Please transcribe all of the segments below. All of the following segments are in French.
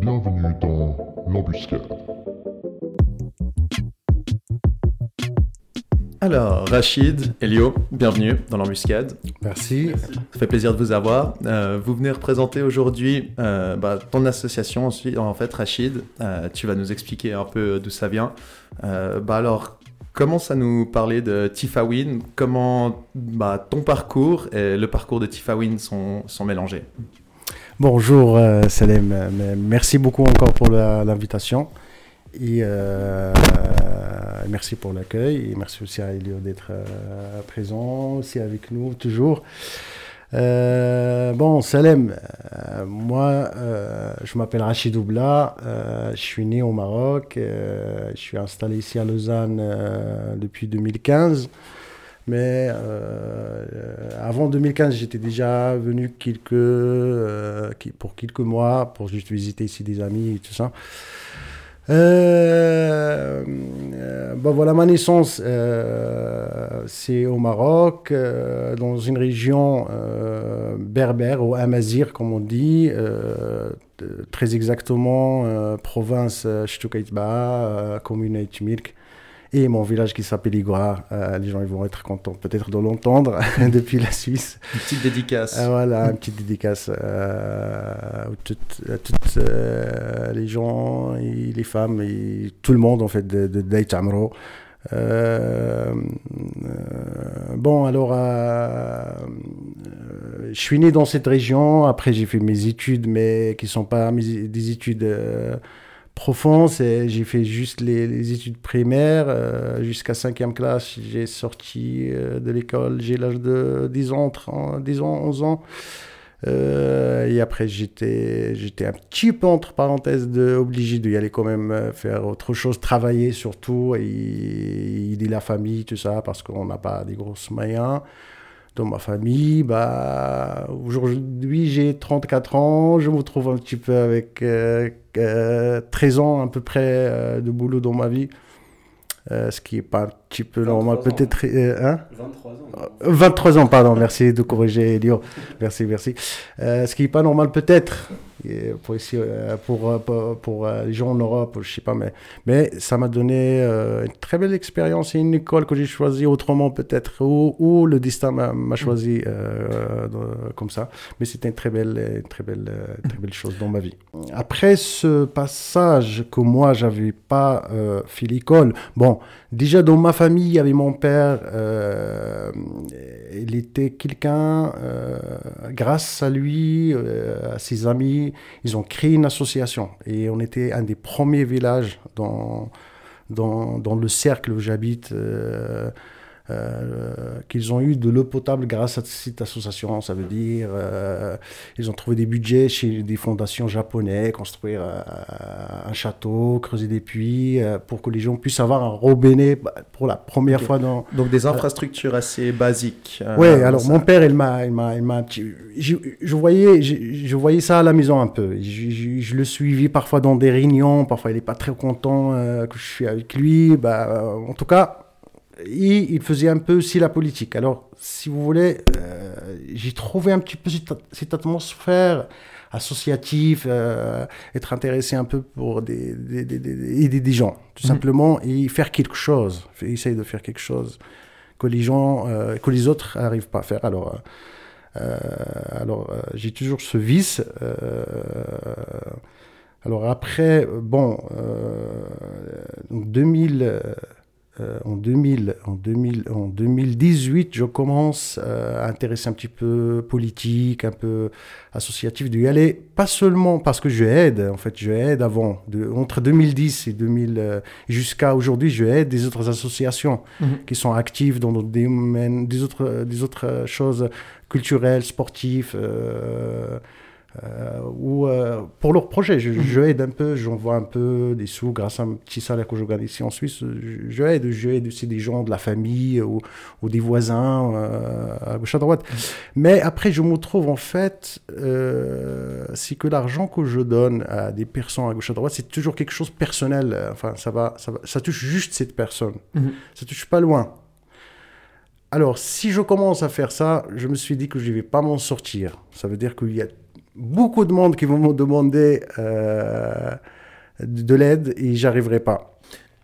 Bienvenue dans l'embuscade. Alors, Rachid, Elio, bienvenue dans l'embuscade. Merci. Ça fait plaisir de vous avoir. Euh, vous venez représenter aujourd'hui euh, bah, ton association. Ensuite, en fait, Rachid, euh, tu vas nous expliquer un peu d'où ça vient. Euh, bah alors, commence à nous parler de Tifawin. Comment bah, ton parcours et le parcours de Tifawin sont, sont mélangés? Bonjour euh, Salem, merci beaucoup encore pour l'invitation. Et euh, merci pour l'accueil. Et merci aussi à Elio d'être euh, présent aussi avec nous toujours. Bon, Salem, moi je m'appelle Rachid Oubla, je suis né au Maroc, je suis installé ici à Lausanne depuis 2015. Mais euh, euh, avant 2015, j'étais déjà venu quelques, euh, pour quelques mois pour juste visiter ici des amis et tout ça. Euh, euh, voilà, ma naissance, c'est au Maroc, dans une région berbère, ou amazir, comme on dit, très exactement, province Ch'toukaïtba, euh, commune Aïtmirk et mon village qui s'appelle Igora. Euh, les gens ils vont être contents peut-être de l'entendre depuis la Suisse. Une petite dédicace. Ah, voilà, une petite dédicace euh, à toutes, à toutes, euh, les gens et les femmes et tout le monde en fait de, de Deit Amro. Euh, euh, bon, alors, euh, euh, je suis né dans cette région. Après, j'ai fait mes études, mais qui sont pas mes- des études C'est- J'ai fait juste les, études primaires euh, jusqu'à 5e classe. J'ai sorti euh, de l'école. J'ai l'âge de 10 ans, 30, 10 ans, 11 ans. Euh, et après, j'étais, un petit peu entre parenthèses de, obligé d'y aller quand même faire autre chose, travailler surtout et aider la famille, tout ça, parce qu'on n'a pas des grosses moyens. Dans ma famille, bah, aujourd'hui j'ai 34 ans, je me trouve un petit peu avec euh, euh, 13 ans à peu près euh, de boulot dans ma vie, Euh, ce qui est pas un petit peu normal, 23 ans. peut-être. euh, hein? 23 ans. euh, 23 ans, pardon, merci de corriger, Elio. Merci, merci. Euh, ce qui n'est pas normal peut-être pour, ici, euh, pour, euh, pour, euh, les gens en Europe, je sais pas, mais, mais ça m'a donné une très belle expérience et une école que j'ai choisie autrement peut-être, ou, le destin m'a choisi comme ça. Mais c'était une très belle, très belle, très belle chose dans ma vie. Après ce passage que moi, j'avais pas fait l'école, bon, déjà dans ma famille, il y avait mon père, il était quelqu'un, grâce à lui, à ses amis, ils ont créé une association et on était un des premiers villages dans, le cercle où j'habite. euh, euh, qu'ils ont eu de l'eau potable grâce à cette association. Ça veut dire euh, ils ont trouvé des budgets chez des fondations japonaises, construire euh, un château, creuser des puits euh, pour que les gens puissent avoir un robinet bah, pour la première fois dans, Donc des infrastructures assez basiques. Ouais, alors ça- mon père, il m'a, il m'a, il m'a, je, je voyais, je, je voyais ça à la maison un peu. Je, le suivais parfois dans des réunions, parfois il n'est pas très content que je suis avec lui. Bah, en tout cas, il, il faisait un peu aussi la politique. Alors, si vous voulez, euh, j'ai trouvé un petit peu cette, cette atmosphère associative, euh, être intéressé un peu pour des, des, des- des- aider des gens, tout Mhm. simplement, et faire quelque chose, essayer de faire quelque chose que les gens, euh, que les autres n'arrivent pas à faire. Alors, euh, euh, alors euh, j'ai toujours ce vice. euh, alors après, bon, euh, donc 2000, euh, euh, en, 2000, en, 2000, en 2018, je commence euh, à intéresser un petit peu politique, un peu associatif, d'y aller, pas seulement parce que je aide, en fait, je aide avant, de, entre 2010 et 2000, euh, jusqu'à aujourd'hui, je aide des autres associations Mhm. qui sont actives dans des domaines, des autres, des autres choses culturelles, sportives, euh, euh, ou euh, pour leurs projets. Je, je aide un peu, j'envoie un peu des sous grâce à un petit salaire que je gagne ici en Suisse. Je, je aide, je aide aussi des gens de la famille ou, ou des voisins euh, à gauche à droite. Mais après, je me trouve en fait, c'est que l'argent que je donne à des personnes à gauche à droite, c'est toujours quelque chose de personnel. Enfin, ça va, ça va, ça touche juste cette personne. Mhm. Ça touche pas loin. Alors, si je commence à faire ça, je me suis dit que je ne vais pas m'en sortir. Ça veut dire qu'il y a beaucoup de monde qui vont me demander euh, de l'aide et j'arriverai pas.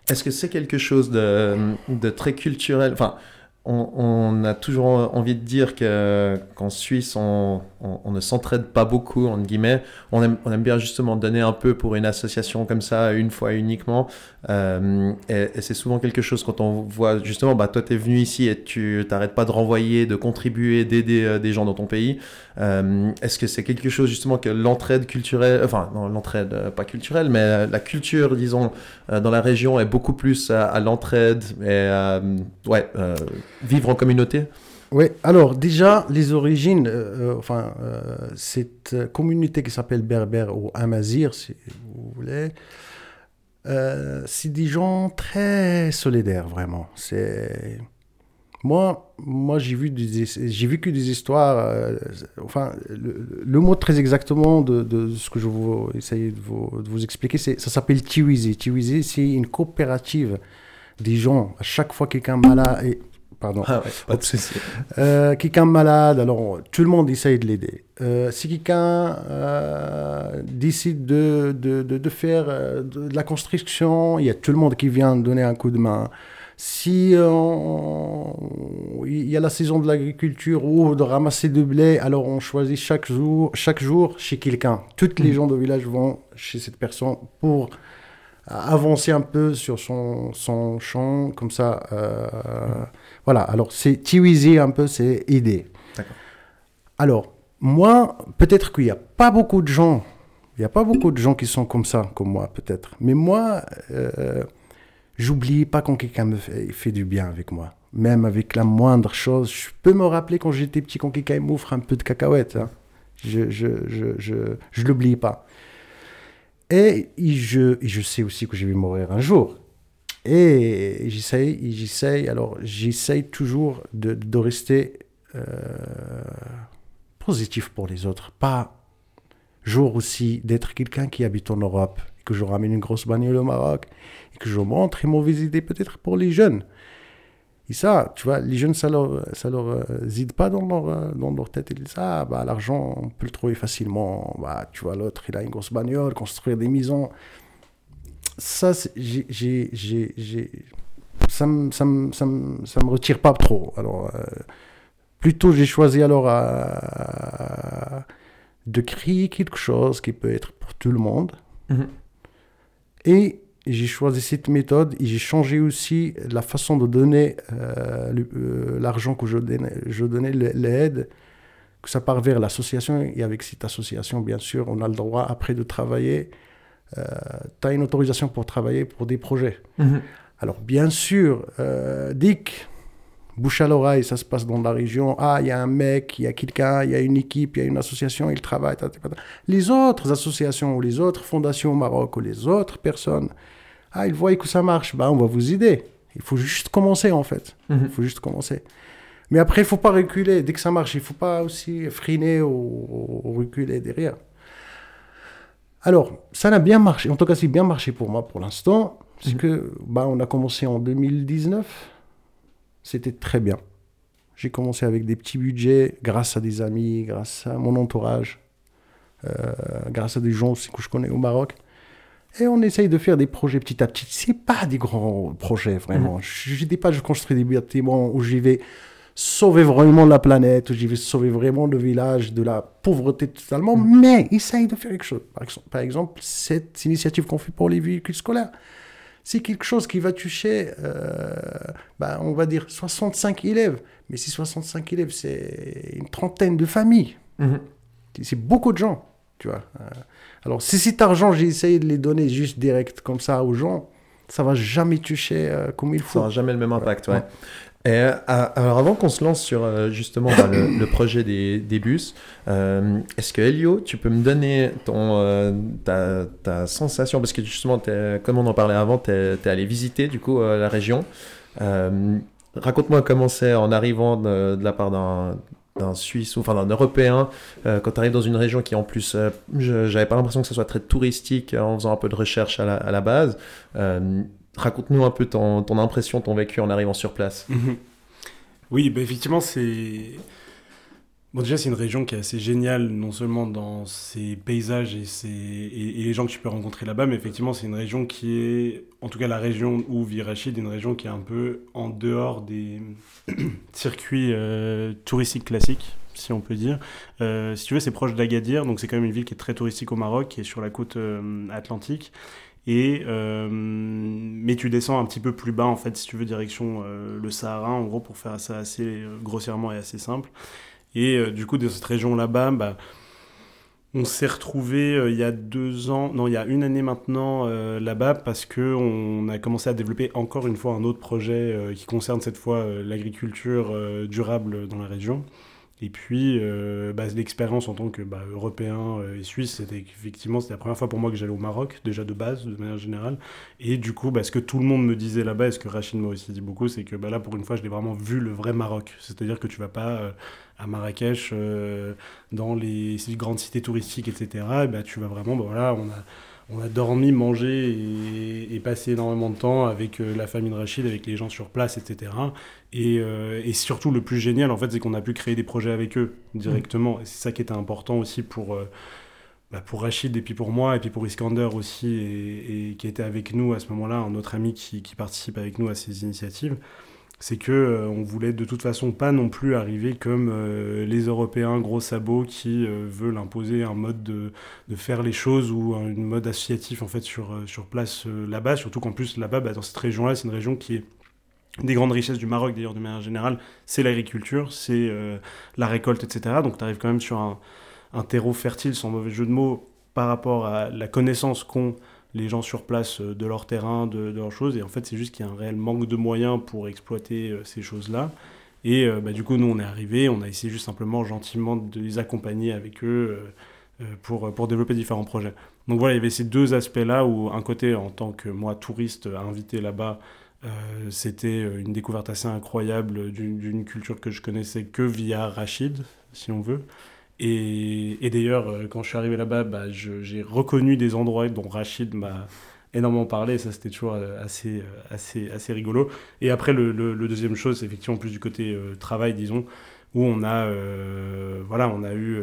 Est-ce que c'est quelque chose de, très culturel? Enfin, on, a toujours envie de dire qu'en Suisse, on, ne s'entraide pas beaucoup, entre guillemets. On aime, on aime, bien justement donner un peu pour une association comme ça, une fois uniquement. Euh, et, c'est souvent quelque chose quand on voit, justement, bah, toi, tu es venu ici et tu t'arrêtes pas de renvoyer, de contribuer, d'aider euh, des gens dans ton pays. Euh, est-ce que c'est quelque chose, justement, que l'entraide culturelle, enfin, non, l'entraide, pas culturelle, mais la culture, disons, dans la région est beaucoup plus à, l'entraide et ouais, vivre en communauté? Oui, alors déjà, les origines, enfin, cette communauté qui s'appelle Berbère ou Amazir, si vous voulez, euh, c'est des gens très solidaires, vraiment. C'est moi, moi j'ai vu j'ai vécu des histoires. Euh, enfin, le, mot très exactement de, de, ce que je vais essayer de vous, de vous expliquer, c'est ça s'appelle Tiwizi. Tiwizi, c'est une coopérative des gens. À chaque fois quelqu'un malade et pardon. Ah ouais, euh, quelqu'un malade, alors tout le monde essaye de l'aider. Euh, si quelqu'un décide de, de, de, faire de, la construction, il y a tout le monde qui vient donner un coup de main. Si il y a la saison de l'agriculture ou de ramasser du blé, alors on choisit chaque jour, chaque jour chez quelqu'un. Toutes les mm. gens du village vont chez cette personne pour avancer un peu sur son, son champ, comme ça. Mm. Voilà, alors c'est Tiwizi un peu, c'est idée. Alors, moi, peut-être qu'il n'y a pas beaucoup de gens, il n'y a pas beaucoup de gens qui sont comme ça, comme moi, peut-être. Mais moi, euh, j'oublie pas quand quelqu'un me fait, du bien avec moi. Même avec la moindre chose. Je peux me rappeler quand j'étais petit, quand quelqu'un m'offre un peu de cacahuètes. Hein. Je je, je, je, je l'oublie pas. Et je, je sais aussi que je vais mourir un jour. Et j'essaye, j'essaye, alors j'essaye toujours de, de rester euh, positif pour les autres. Pas jour aussi d'être quelqu'un qui habite en Europe, et que je ramène une grosse bagnole au Maroc, et que je montre une mauvaise idée peut-être pour les jeunes. Et ça, tu vois, les jeunes, ça leur, ça leur euh, pas dans leur, euh, dans leur tête. Ils disent, ah, bah, l'argent, on peut le trouver facilement. Bah, tu vois, l'autre, il a une grosse bagnole, construire des maisons ça, ça me, me, retire pas trop. Alors, euh, plutôt j'ai choisi alors euh, de créer quelque chose qui peut être pour tout le monde. Mhm. Et j'ai choisi cette méthode et j'ai changé aussi la façon de donner euh, l'argent que je donnais, je donnais l'aide, que ça part vers l'association. Et avec cette association, bien sûr, on a le droit après de travailler euh, tu as une autorisation pour travailler pour des projets. Mhm. Alors, bien sûr, euh, Dick, bouche à l'oreille, ça se passe dans la région. Ah, il y a un mec, il y a quelqu'un, il y a une équipe, il y a une association, il travaille. Les autres associations ou les autres fondations au Maroc ou les autres personnes, ah, ils voient que ça marche, bah, on va vous aider. Il faut juste commencer en fait. Mhm. Il faut juste commencer. Mais après, il faut pas reculer. Dès que ça marche, il faut pas aussi freiner ou reculer derrière. Alors, ça n'a bien marché. En tout cas, c'est bien marché pour moi pour l'instant. Parce mhm. que, bah, on a commencé en 2019. C'était très bien. J'ai commencé avec des petits budgets, grâce à des amis, grâce à mon entourage, euh, grâce à des gens aussi que je connais au Maroc. Et on essaye de faire des projets petit à petit. C'est pas des grands projets, vraiment. Mhm. Je dis pas, je construis des bâtiments où j'y vais sauver vraiment la planète, j'y vais sauver vraiment le village de la pauvreté totalement, mm. mais essaye de faire quelque chose. Par exemple, cette initiative qu'on fait pour les véhicules scolaires, c'est quelque chose qui va toucher, euh, bah, on va dire, 65 élèves. Mais si 65 élèves, c'est une trentaine de familles. Mm-hmm. C'est beaucoup de gens, tu vois. Euh, alors, si cet argent, j'ai essayé de les donner juste direct comme ça aux gens, ça va jamais toucher euh, comme il faut. Ça n'aura jamais le même impact, ouais. Et, euh, alors avant qu'on se lance sur euh, justement bah, le, projet des, bus, euh, est-ce que Elio, tu peux me donner ton, ta, sensation? Parce que justement, comme on en parlait avant, tu es, allé visiter du coup la région. Raconte-moi comment c'est en arrivant de, la part d'un d'un Suisse ou enfin d'un Européen, quand tu arrives dans une région qui en plus, j'avais pas l'impression que ce soit très touristique en faisant un peu de recherche à la, à la base. Raconte-nous un peu ton, impression, ton vécu en arrivant sur place. Mhm. Oui, bah, effectivement, c'est. Bon, déjà, c'est une région qui est assez géniale, non seulement dans ses paysages et, ses, et, les gens que tu peux rencontrer là-bas, mais effectivement, c'est une région qui est, en tout cas la région où vit Rachid, une région qui est un peu en dehors des circuits euh, touristiques classiques, si on peut dire. Euh, si tu veux, c'est proche d'Agadir, donc c'est quand même une ville qui est très touristique au Maroc, qui est sur la côte euh, atlantique. Et, mais tu descends un petit peu plus bas, en fait, si tu veux, direction le Sahara, en gros, pour faire ça assez grossièrement et assez simple. Et euh, du coup, dans cette région là-bas, bah, on s'est retrouvé euh, il y a deux ans, non, il y a une année maintenant euh, là-bas parce que on a commencé à développer encore une fois un autre projet qui concerne cette fois l'agriculture durable dans la région. Et puis, euh, bah, l'expérience en tant que bah, Européen euh, et Suisse, c'était effectivement c'était la première fois pour moi que j'allais au Maroc, déjà de base, de manière générale. Et du coup, bah, ce que tout le monde me disait là-bas, et ce que Rachid m'a aussi dit beaucoup, c'est que bah, là, pour une fois, je l'ai vraiment vu le vrai Maroc. C'est-à-dire que tu vas pas euh, à Marrakech, dans les grandes cités touristiques, etc. Et bah, tu vas vraiment, bah, voilà, on a on a dormi, mangé et, passé énormément de temps avec euh, la famille de Rachid, avec les gens sur place, etc. Euh, et, surtout, le plus génial, en fait, c'est qu'on a pu créer des projets avec eux directement. Et c'est ça qui était important aussi pour, euh, bah, pour Rachid et puis pour moi, et puis pour Iskander aussi, et, qui était avec nous à ce moment-là, un autre ami qui, qui participe avec nous à ces initiatives c'est que euh, on voulait de toute façon pas non plus arriver comme euh, les Européens gros sabots qui euh, veulent imposer un mode de, de, faire les choses ou un mode associatif en fait sur, place là-bas, surtout qu'en plus là-bas, bah, dans cette région-là, c'est une région qui est des grandes richesses du Maroc d'ailleurs de manière générale, c'est l'agriculture, c'est la récolte, etc. Donc tu arrives quand même sur un, un terreau fertile, sans mauvais jeu de mots, par rapport à la connaissance qu'ont les gens sur place euh, de leur terrain, de, leurs choses. Et en fait, c'est juste qu'il y a un réel manque de moyens pour exploiter euh, ces choses-là. Et euh, bah, du coup, nous, on est arrivé, on a essayé juste simplement gentiment de les accompagner avec eux pour, pour développer différents projets. Donc voilà, il y avait ces deux aspects-là où, un côté, en tant que moi, touriste invité là-bas, c'était une découverte assez incroyable d'une culture que je connaissais que via Rachid, si on veut. Et, d'ailleurs, euh, quand je suis arrivé là-bas, bah, j'ai reconnu des endroits dont Rachid m'a énormément parlé. Ça, c'était toujours euh, assez, euh, assez, assez rigolo. Et après, le, deuxième chose, c'est effectivement plus du côté travail, disons, où on a, voilà, on a eu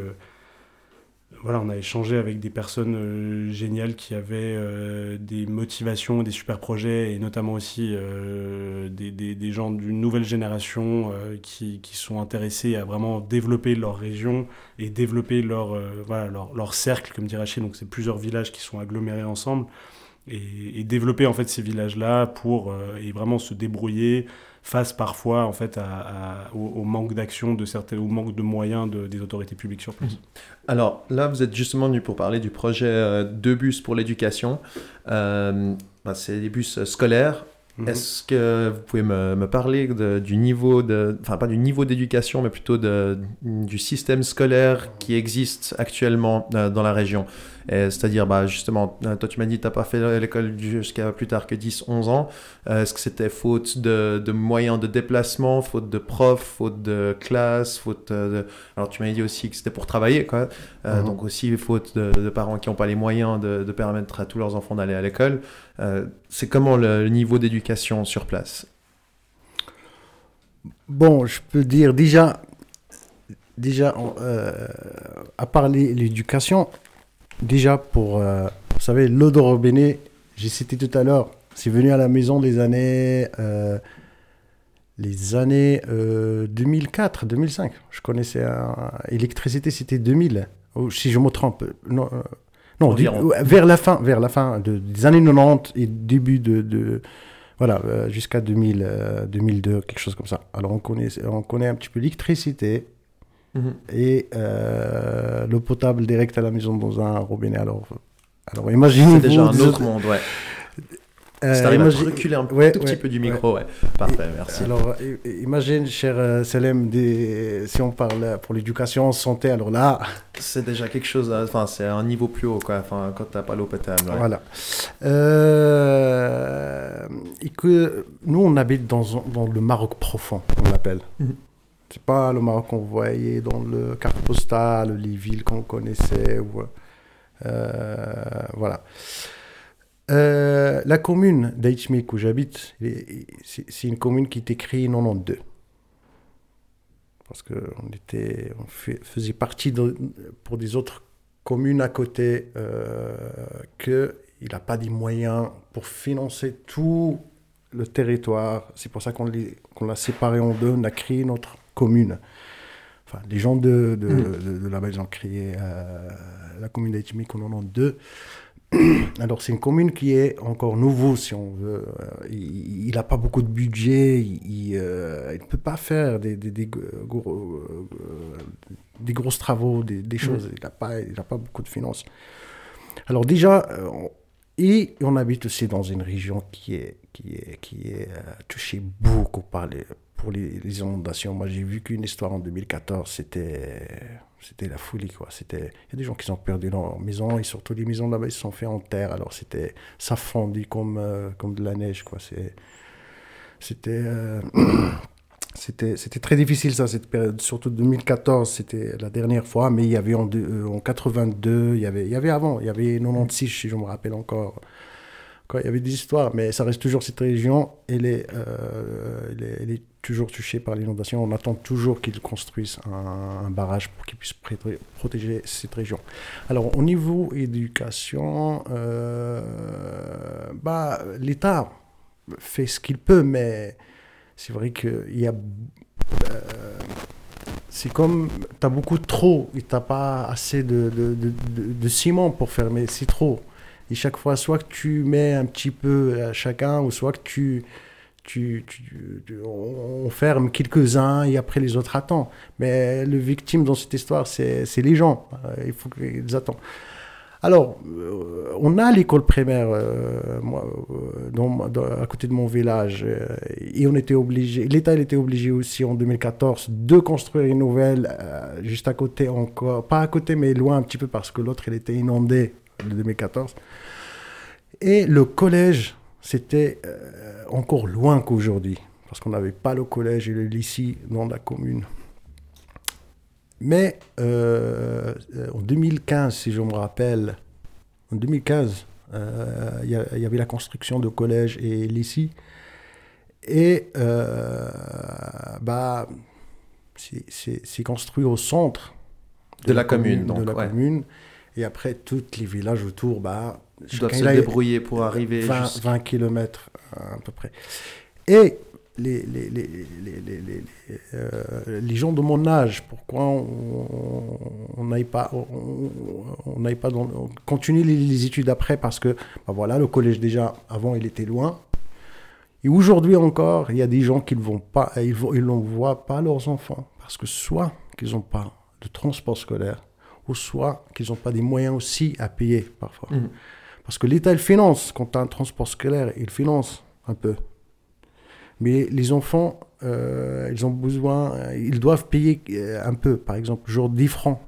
voilà, on a échangé avec des personnes euh, géniales qui avaient euh, des motivations, des super projets, et notamment aussi euh, des, des, gens d'une nouvelle génération qui, qui, sont intéressés à vraiment développer leur région et développer leur, voilà, leur, leur, cercle, comme dirait Rachid. Donc, c'est plusieurs villages qui sont agglomérés ensemble. Et, et développer en fait ces villages-là pour et vraiment se débrouiller face parfois en fait au, manque d'action de certains, au manque de moyens des autorités publiques sur place. Mhm. Alors là, vous êtes justement venu pour parler du projet euh, de bus pour l'éducation. Euh, bah, c'est des bus scolaires. Mhm. Est-ce que vous pouvez me, me parler de, du niveau de, enfin pas du niveau d'éducation, mais plutôt de, du système scolaire qui existe actuellement euh, dans la région? C'est-à-dire, bah, justement, euh, toi tu m'as dit que tu n'as pas fait l'école jusqu'à plus tard que 10-11 ans. Euh, est-ce que c'était faute de, de, moyens de déplacement, faute de profs, faute de classe, faute de... Alors tu m'as dit aussi que c'était pour travailler, quoi. Euh, mhm. Donc aussi faute de, parents qui n'ont pas les moyens de, permettre à tous leurs enfants d'aller à l'école. c'est comment le, niveau d'éducation sur place? Bon, je peux dire déjà, déjà à part l'éducation, déjà pour, euh, vous savez, l'eau de robinet, j'ai cité tout à l'heure, c'est venu à la maison les années, euh, les années 2004, euh, 2005. Je connaissais l'électricité, c'était 2000. si je me trompe, non, non vers la fin, vers la fin des années 90 et début de, voilà, jusqu'à 2000, 2002, quelque chose comme ça. Alors on connaît, on connaît un petit peu l'électricité, Mhm. Et euh, l'eau potable direct à la maison dans un robinet. Alors, alors imaginez. C'est déjà un autre monde, ouais. Euh, à reculer un tout petit peu du micro, ouais. Parfait, merci. Alors, imagine, cher euh, Salem, des... si on parle pour l'éducation, santé, alors là... C'est déjà quelque chose, enfin, c'est un niveau plus haut, quoi, enfin, quand t'as pas l'eau potable. Voilà. Euh... Et que nous, on habite dans, dans le Maroc profond, on l'appelle. Mhm. C'est pas le Maroc qu'on voyait dans le carte postale, les villes qu'on connaissait. Ou, euh, voilà. Euh, la commune d'Aïtmik où j'habite, c'est une commune qui été créée en 92. parce qu'on était, on faisait partie pour des autres communes à côté euh, qu'il n'a pas des moyens pour financer tout le territoire. C'est pour ça qu'on l'a séparé en deux, on a créé notre commune. Enfin, les gens de, de, mm. de, là-bas, ils ont créé euh, la commune d'Haïtimi en a deux. Alors, c'est une commune qui est encore nouveau, si on veut. Euh, il n'a pas beaucoup de budget, il ne euh, peut pas faire des, des, des, gros, des grosses travaux, des, des choses. Il n'a pas, il pas beaucoup de finances. Alors, déjà, et on habite aussi dans une région qui est, qui est, qui est touchée beaucoup par les, pour les, inondations. Moi, j'ai vu qu'une histoire en 2014, c'était c'était la folie, quoi. C'était, il y a des gens qui ont perdu leur maison, et surtout les maisons là-bas, ils se sont fait en terre. Alors c'était, ça fondit comme, euh, comme de la neige, quoi. C'est, c'était, euh, c'était, c'était très difficile, ça, cette période. Surtout 2014, c'était la dernière fois, mais il y avait en, euh, en 82, il y avait, il y avait avant, il y avait 96, si je me rappelle encore. Quoi, il y avait des histoires, mais ça reste toujours cette région, elle est, est, elle toujours touché par l'inondation. On attend toujours qu'ils construisent un, barrage pour qu'ils puissent protéger cette région. Alors, au niveau éducation, euh, bah, l'État fait ce qu'il peut, mais c'est vrai qu'il y a. Euh, c'est comme, tu as beaucoup trop et tu pas assez de, de, de, ciment pour fermer, c'est trop. Et chaque fois, soit que tu mets un petit peu à chacun, ou soit que tu, tu, on ferme quelques-uns et après les autres attendent. Mais le victime dans cette histoire, c'est les gens. Euh, il faut qu'ils attendent. Alors, euh, on a l'école primaire euh, moi, dans, à côté de mon village et on était obligé, l'État était obligé aussi en 2014 de construire une nouvelle juste à côté encore, pas à côté mais loin un petit peu parce que l'autre il était inondé en 2014. Et le collège c'était euh, encore loin qu'aujourd'hui, parce qu'on n'avait pas le collège et le lycée dans la commune. Mais euh, en 2015, si je me rappelle, en 2015, euh, il y, avait la construction de collège et lycée. Et bah, c'est construit au centre de, la, commune. de la commune. Et après, tous les villages autour, bah, doivent se débrouiller pour arriver 20, 20 km à peu près. Et les, les, les, les, euh, les, gens de mon âge, pourquoi on n'aille pas, on, n'aille pas dans, continuer les, études après parce que bah voilà, le collège déjà avant il était loin. Et aujourd'hui encore, il y a des gens qui ne vont pas, ils ne ils voient pas leurs enfants parce que soit qu'ils n'ont pas de transport scolaire, ou soit qu'ils n'ont pas des moyens aussi à payer parfois. Mmh. Parce que l'État, il finance. Quand tu as un transport scolaire, il finance un peu. Mais les enfants, euh, ils ont besoin, ils doivent payer euh, un peu. Par exemple, genre 10 francs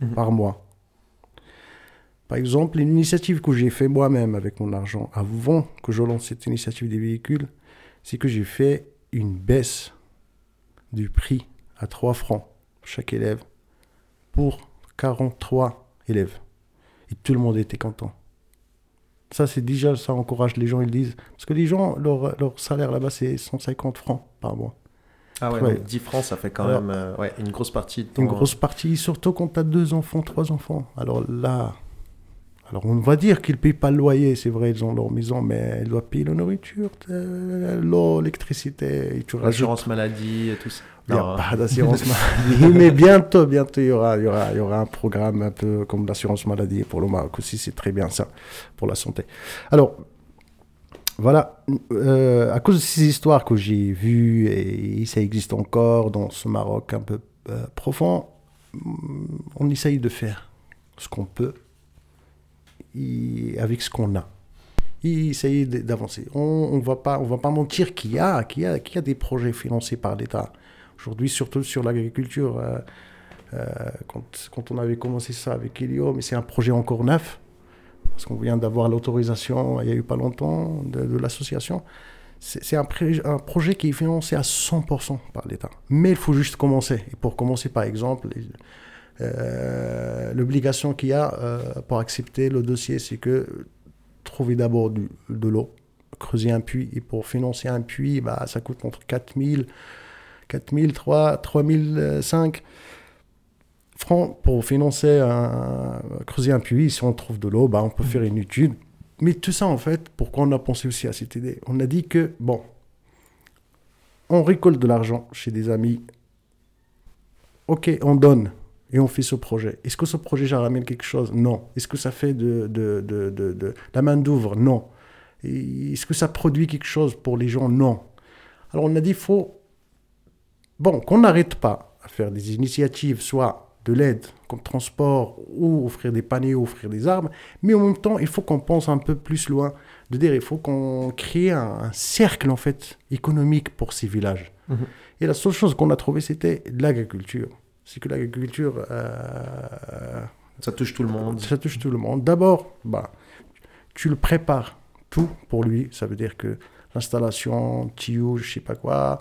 mhm. par mois. Par exemple, l'initiative que j'ai fait moi-même avec mon argent, avant que je lance cette initiative des véhicules, c'est que j'ai fait une baisse du prix à 3 francs chaque élève pour 43 élèves. Et tout le monde était content. Ça, c'est déjà, ça encourage les gens, ils disent. Parce que les gens, leur, leur salaire là-bas, c'est 150 francs par mois. Ah ouais, Donc 10 francs, ça fait quand même euh, ouais, une grosse partie. De Une grosse partie, surtout quand tu as deux enfants, trois enfants. Alors là, alors on va dire qu'ils ne payent pas le loyer, c'est vrai, ils ont leur maison, mais ils doivent payer la nourriture, l'eau, l'électricité. L'assurance maladie et tout ça. Il n'y a pas d'assurance maladie, mais bientôt, bientôt, il y aura, il y aura, il y aura un programme un peu comme l'assurance maladie pour le Maroc aussi, c'est très bien ça, pour la santé. Alors, voilà, euh, à cause de ces histoires que j'ai vues, et ça existe encore dans ce Maroc un peu euh, profond, on essaye de faire ce qu'on peut avec ce qu'on a. Essayer d'avancer. On ne va, pas, va pas mentir qu'il y, a, y, a, y a des projets financés par l'État. Aujourd'hui, surtout sur l'agriculture, euh, euh, quand, quand, on avait commencé ça avec Elio, mais c'est un projet encore neuf, parce qu'on vient d'avoir l'autorisation il n'y a eu pas longtemps de, l'association. C'est un, un, projet qui est financé à 100% par l'État. Mais il faut juste commencer. Et pour commencer, par exemple, l'obligation qu'il y a euh, pour accepter le dossier, c'est que trouver d'abord de l'eau, creuser un puits, et pour financer un puits, bah, ça coûte entre 4 000, 4000, 3, 3005 francs pour financer un, creuser un puits. Si on trouve de l'eau, bah, on peut faire une étude. Mais tout ça, en fait, pourquoi on a pensé aussi à cette idée On a dit que, bon, on récolte de l'argent chez des amis. Ok, on donne et on fait ce projet. Est-ce que ce projet, ça ramène quelque chose? Non. Est-ce que ça fait de, de, de, de la main d'ouvre Non. Est-ce que ça produit quelque chose pour les gens? Non. Alors on a dit, faut, bon, qu'on n'arrête pas à faire des initiatives, soit de l'aide comme transport ou offrir des paniers ou offrir des armes, mais en même temps, il faut qu'on pense un peu plus loin, de dire, il faut qu'on crée un, cercle en fait économique pour ces villages. Mhm. Et la seule chose qu'on a trouvé, c'était l'agriculture. C'est que l'agriculture... Euh, ça touche tout le monde. Ça touche tout le monde. D'abord, bah, tu le prépares tout pour lui. Ça veut dire que l'installation, tuyaux, je sais pas quoi,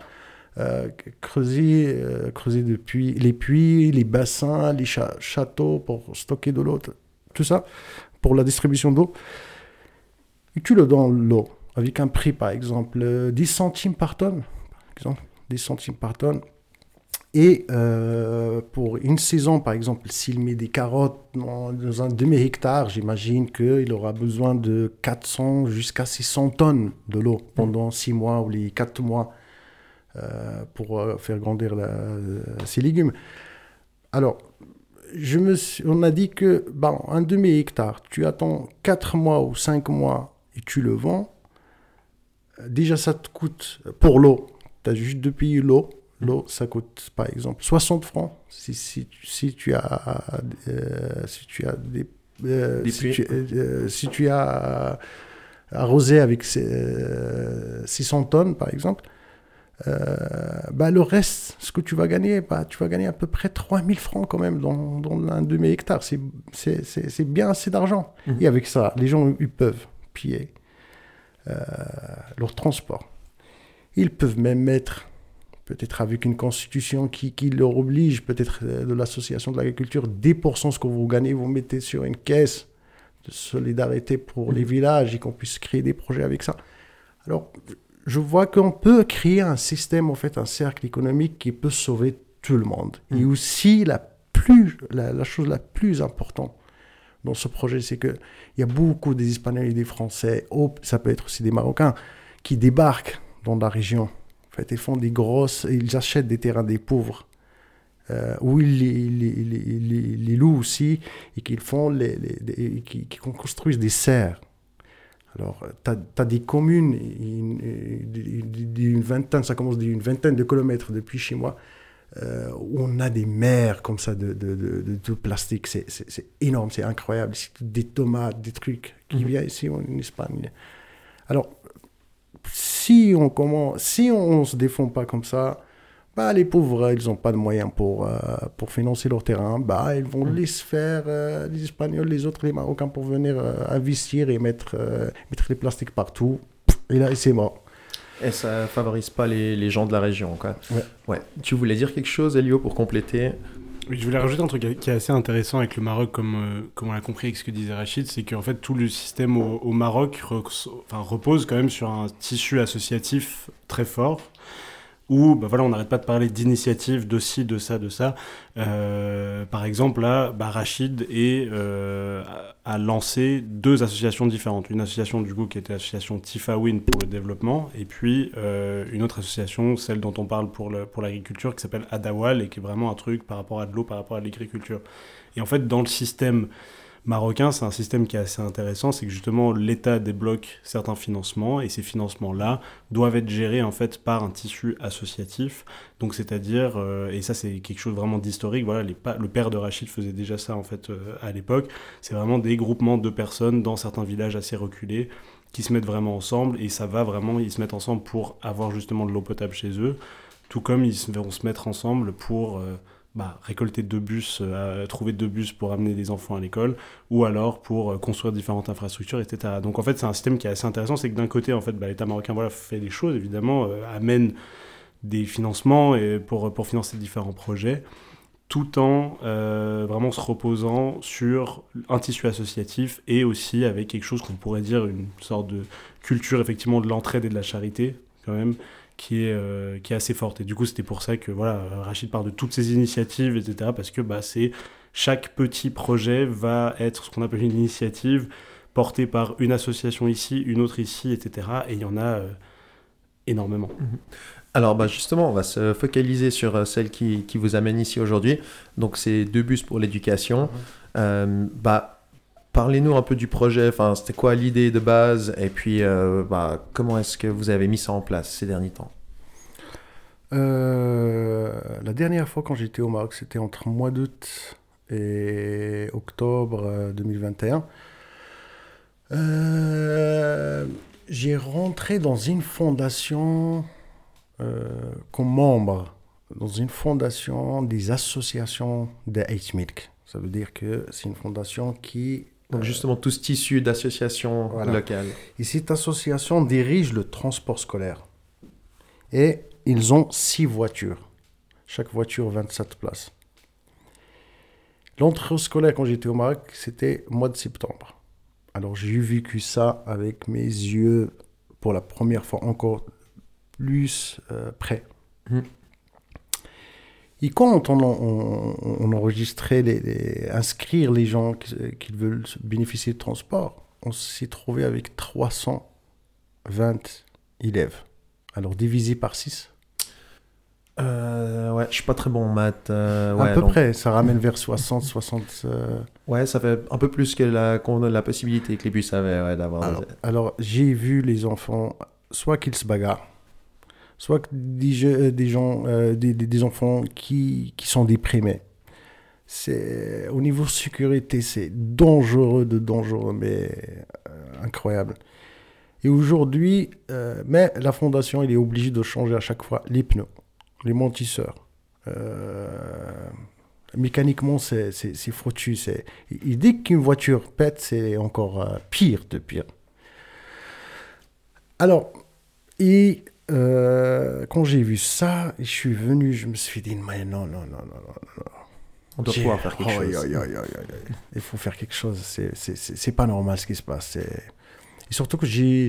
euh, creuser, euh, creuser depuis les puits, les bassins, les châteaux pour stocker de l'eau, tout ça pour la distribution d'eau. Et tu le donnes l'eau avec un prix par exemple 10 centimes par tonne, par exemple 10 centimes par tonne. Et euh, pour une saison, par exemple, s'il met des carottes dans, un demi-hectare, j'imagine qu'il aura besoin de 400 jusqu'à 600 tonnes de l'eau pendant 6 mois ou les 4 mois euh, pour euh, faire grandir ses légumes. Alors, on a dit que bon, un demi-hectare, tu attends 4 mois ou 5 mois et tu le vends. Déjà, ça te coûte pour l'eau. Tu as juste de payer l'eau L'eau, ça coûte par exemple 60 francs si, si, si tu as euh, si tu as des, euh, si, tu, euh, si, tu, as arrosé avec 600 tonnes par exemple, bah, le reste, ce que tu vas gagner, bah, tu vas gagner à peu près 3000 francs quand même dans, dans un demi-hectare. C'est bien assez d'argent. Mhm. Et avec ça, les gens ils peuvent piller leur transport. Ils peuvent même mettre peut-être avec une constitution qui, qui leur oblige, peut-être euh, de l'association de l'agriculture, 10% ce que vous gagnez, vous mettez sur une caisse de solidarité pour les villages et qu'on puisse créer des projets avec ça. Alors, je vois qu'on peut créer un système, en fait, un cercle économique qui peut sauver tout le monde. Et mm. aussi, la, plus, la, chose la plus importante dans ce projet, c'est qu'il y a beaucoup des Espagnols et des Français, oh, ça peut être aussi des Marocains, qui débarquent dans la région fait, ils font des grosses, ils achètent des terrains des pauvres. Euh, où ils les, louent aussi et qu'ils font les, qui, construisent des serres. Alors, tu as, des communes d'une vingtaine, ça commence d'une vingtaine de kilomètres depuis chez moi, euh, où on a des mers comme ça de, de, de, plastique. C'est énorme, c'est incroyable. Des tomates, des trucs qui mhm. viennent ici en Espagne. Alors, si on commence, si on se défend pas comme ça, bah, les pauvres, ils n'ont pas de moyens pour, euh, pour financer leur terrain. Bah, ils vont mm. laisser faire euh, les Espagnols, les autres, les Marocains pour venir euh, investir et mettre, mettre les plastiques partout. Et là, c'est mort. Et ça favorise pas les, les, gens de la région. Quoi. Ouais. Tu voulais dire quelque chose, Elio, pour compléter? Je voulais rajouter un truc qui est assez intéressant avec le Maroc, comme, euh, comme on l'a compris avec ce que disait Rachid, c'est qu'en fait tout le système au, Maroc repose quand même sur un tissu associatif très fort où bah voilà, on n'arrête pas de parler d'initiatives, de ci, de ça, de ça. Euh, par exemple, là, bah, Rachid est, euh, a lancé deux associations différentes. Une association du coup qui était l'association Tifawin pour le développement, et puis euh, une autre association, celle dont on parle pour l'agriculture, pour qui s'appelle Adawal, et qui est vraiment un truc par rapport à de l'eau, par rapport à l'agriculture. Et en fait, dans le système marocain, c'est un système qui est assez intéressant, c'est que justement l'État débloque certains financements et ces financements-là doivent être gérés en fait par un tissu associatif. Donc c'est-à-dire, euh, et ça c'est quelque chose vraiment d'historique, voilà, les, le père de Rachid faisait déjà ça en fait euh, à l'époque, c'est vraiment des groupements de personnes dans certains villages assez reculés qui se mettent vraiment ensemble et ça va vraiment, ils se mettent ensemble pour avoir justement de l'eau potable chez eux, tout comme ils vont se mettre ensemble pour... Euh, bah, récolter deux bus, euh, trouver deux bus pour amener des enfants à l'école, ou alors pour euh, construire différentes infrastructures, etc. Donc en fait, c'est un système qui est assez intéressant, c'est que d'un côté, en fait, bah, l'État marocain voilà, fait des choses, évidemment, euh, amène des financements pour, pour financer différents projets, tout en vraiment se reposant sur un tissu associatif et aussi avec quelque chose qu'on pourrait dire une sorte de culture effectivement de l'entraide et de la charité quand même qui est, euh, qui est assez forte. Et du coup, c'était pour ça que voilà, Rachid parle de toutes ces initiatives, etc. Parce que bah, c'est chaque petit projet va être ce qu'on appelle une initiative portée par une association ici, une autre ici, etc. Et il y en a euh, énormément. Mhm. Alors bah justement, on va se focaliser sur euh, celle qui, qui vous amène ici aujourd'hui. Donc c'est deux bus pour l'éducation. Euh, bah, Parlez-nous un peu du projet, enfin, c'était quoi l'idée de base et puis euh, bah, comment est-ce que vous avez mis ça en place ces derniers temps? Euh, la dernière fois quand j'étais au Maroc, c'était entre mois d'août et octobre euh, 2021. Euh, j'ai rentré dans une fondation comme membre, dans une fondation des associations Hate Milk. Ça veut dire que c'est une fondation qui Donc justement, tous tissus d'associations Voilà. locales. Et cette association dirige le transport scolaire. Et ils ont six voitures. Chaque voiture, 27 places. L'entrée scolaire, quand j'étais au Maroc, c'était mois de septembre. Alors j'ai vécu ça avec mes yeux pour la première fois encore plus euh, près. Mhm. Et quand on, on- on enregistrait, les, les- inscrire les gens qui, qui veulent bénéficier de transport, on s'est trouvé avec 320 élèves. Alors divisé par 6, Euh, ouais, je suis pas très bon en maths. euh, à peu donc- près, ça ramène vers 60, 60. euh, Ouais, ça fait un peu plus que la, qu'on a la possibilité que les bus avaient ouais, d'avoir. Alors, des- alors, j'ai vu les enfants, soit qu'ils se bagarrent, soit euh, des gens, euh, des, enfants qui, sont déprimés. C'est au niveau sécurité, c'est dangereux de dangereux, mais euh, incroyable. Et aujourd'hui, mais la fondation, il est obligée de changer à chaque fois les pneus, les montisseurs. Euh, mécaniquement, c'est foutu. Il dit qu'une voiture pète, c'est encore pire de pire. Alors, et euh, quand j'ai vu ça, je suis venu, je me suis dit, mais non, non, non, non, non. On doit pouvoir faire quelque chose. Il faut faire quelque chose. C'est- pas normal ce qui se passe. Et surtout que j'ai-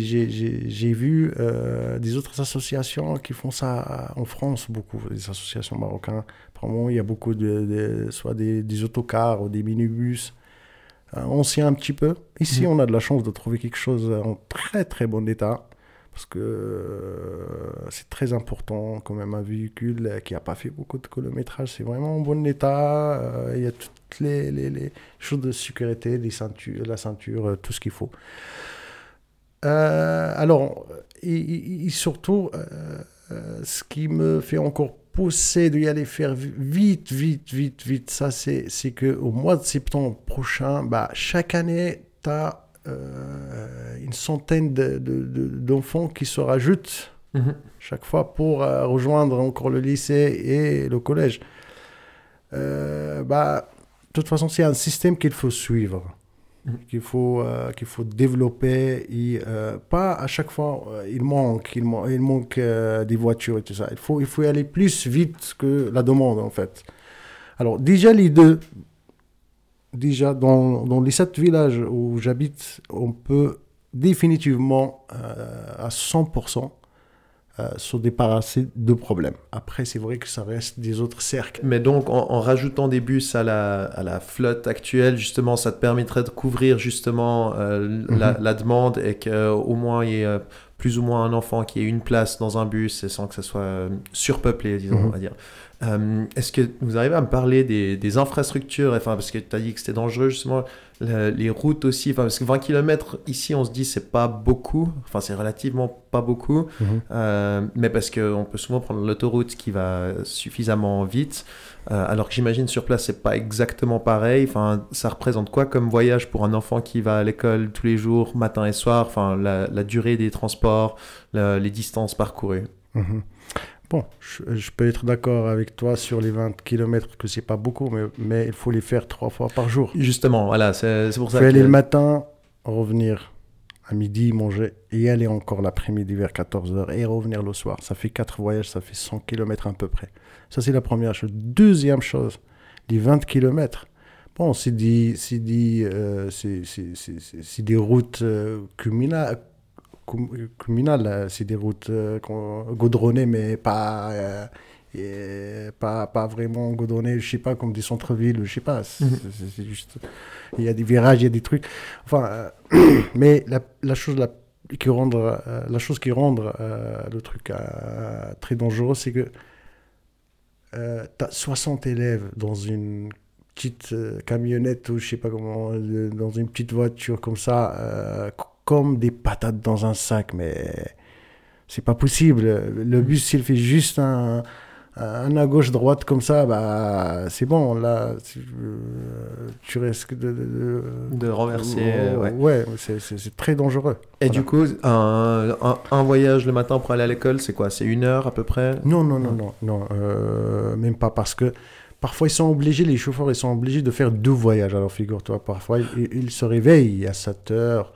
vu euh, des autres associations qui font ça en France, beaucoup, des associations marocaines. Apparemment, il y a beaucoup de, de- soit des, des autocars ou des minibus euh, anciens un petit peu. Ici, Mhm. on a de la chance de trouver quelque chose en très très bon état. Parce que euh, c'est très important quand même un véhicule euh, qui n'a pas fait beaucoup de kilométrage, c'est vraiment en bon état. euh, il y a toutes les, choses de sécurité, les ceintures, la ceinture, tout ce qu'il faut. Alors, et, surtout, ce qui me fait encore pousser d'y aller faire vi- vite, vite, vite, vite, ça c'est c'est qu'au mois de septembre prochain, bah, chaque année, tu as une centaine de- de- de- d'enfants qui se rajoutent Mhm. chaque fois pour euh, rejoindre encore le lycée et le collège. Euh, bah, de toute façon, c'est un système qu'il faut suivre, Mhm. qu'il faut, euh, qu'il faut développer. Et, pas à chaque fois, il manque, il, man- il manque des voitures et tout ça. Il faut, il faut y aller plus vite que la demande, en fait. Alors, déjà, les deux, déjà, dans, dans les sept villages où j'habite, on peut définitivement, euh, à 100%, euh, se débarrasser de problèmes. Après, c'est vrai que ça reste des autres cercles. Mais donc, en, en rajoutant des bus à la, à la flotte actuelle, justement, ça te permettrait de couvrir justement euh, la, Mhm. la demande et qu'au moins il y ait euh, plus ou moins un enfant qui ait une place dans un bus et sans que ça soit euh, surpeuplé, disons, Mhm. on va dire. Euh, Est-ce que vous arrivez à me parler des, des infrastructures enfin, Parce que tu as dit que c'était dangereux, justement, le- les routes aussi. Enfin, parce que 20 km ici, on se dit c'est pas beaucoup. Enfin, c'est relativement pas beaucoup. Euh, mais parce qu'on peut souvent prendre l'autoroute qui va suffisamment vite, euh, alors que j'imagine sur place c'est pas exactement pareil. Enfin, ça représente quoi comme voyage pour un enfant qui va à l'école tous les jours, matin et soir Enfin, la, la durée des transports, la- les distances parcourues? Mhm. Bon, je, je peux être d'accord avec toi sur les 20 km que c'est pas beaucoup, mais, mais il faut les faire trois fois par jour. Justement, voilà, c'est pour Il ça faut que aller le matin, revenir à midi, manger, et aller encore l'après-midi vers 14h et revenir le soir. Ça fait quatre voyages, ça fait 100 km à peu près. Ça, c'est la première chose. Deuxième chose, les 20 km. Bon, c'est des, c'est des, euh, c'est des routes euh, communa- communales. C'est des routes gaudronnées, mais pas et pas, pas vraiment godonné, je sais pas, comme des centres-villes, je sais pas. Mhm. C'est juste. Il y a des virages, il y a des trucs. Enfin, euh, mais la, la, chose la, qui rend, euh, la chose qui rend euh, le truc très dangereux, c'est que tu as 60 élèves dans une petite camionnette ou je sais pas comment, dans une petite voiture comme ça, comme des patates dans un sac, mais c'est pas possible. Le bus, s'il fait juste un un à gauche, droite comme ça, bah, c'est bon. Là, tu, euh, risques de, de, renverser. ouais, ouais c'est très dangereux. Et du coup, un, un, voyage le matin pour aller à l'école, c'est quoi? C'est une heure à peu près? Non, non, non, non, non euh, même pas parce que parfois ils sont obligés, les chauffeurs, ils sont obligés de faire deux voyages. Alors figure-toi, parfois ils, se réveillent à 7 heures,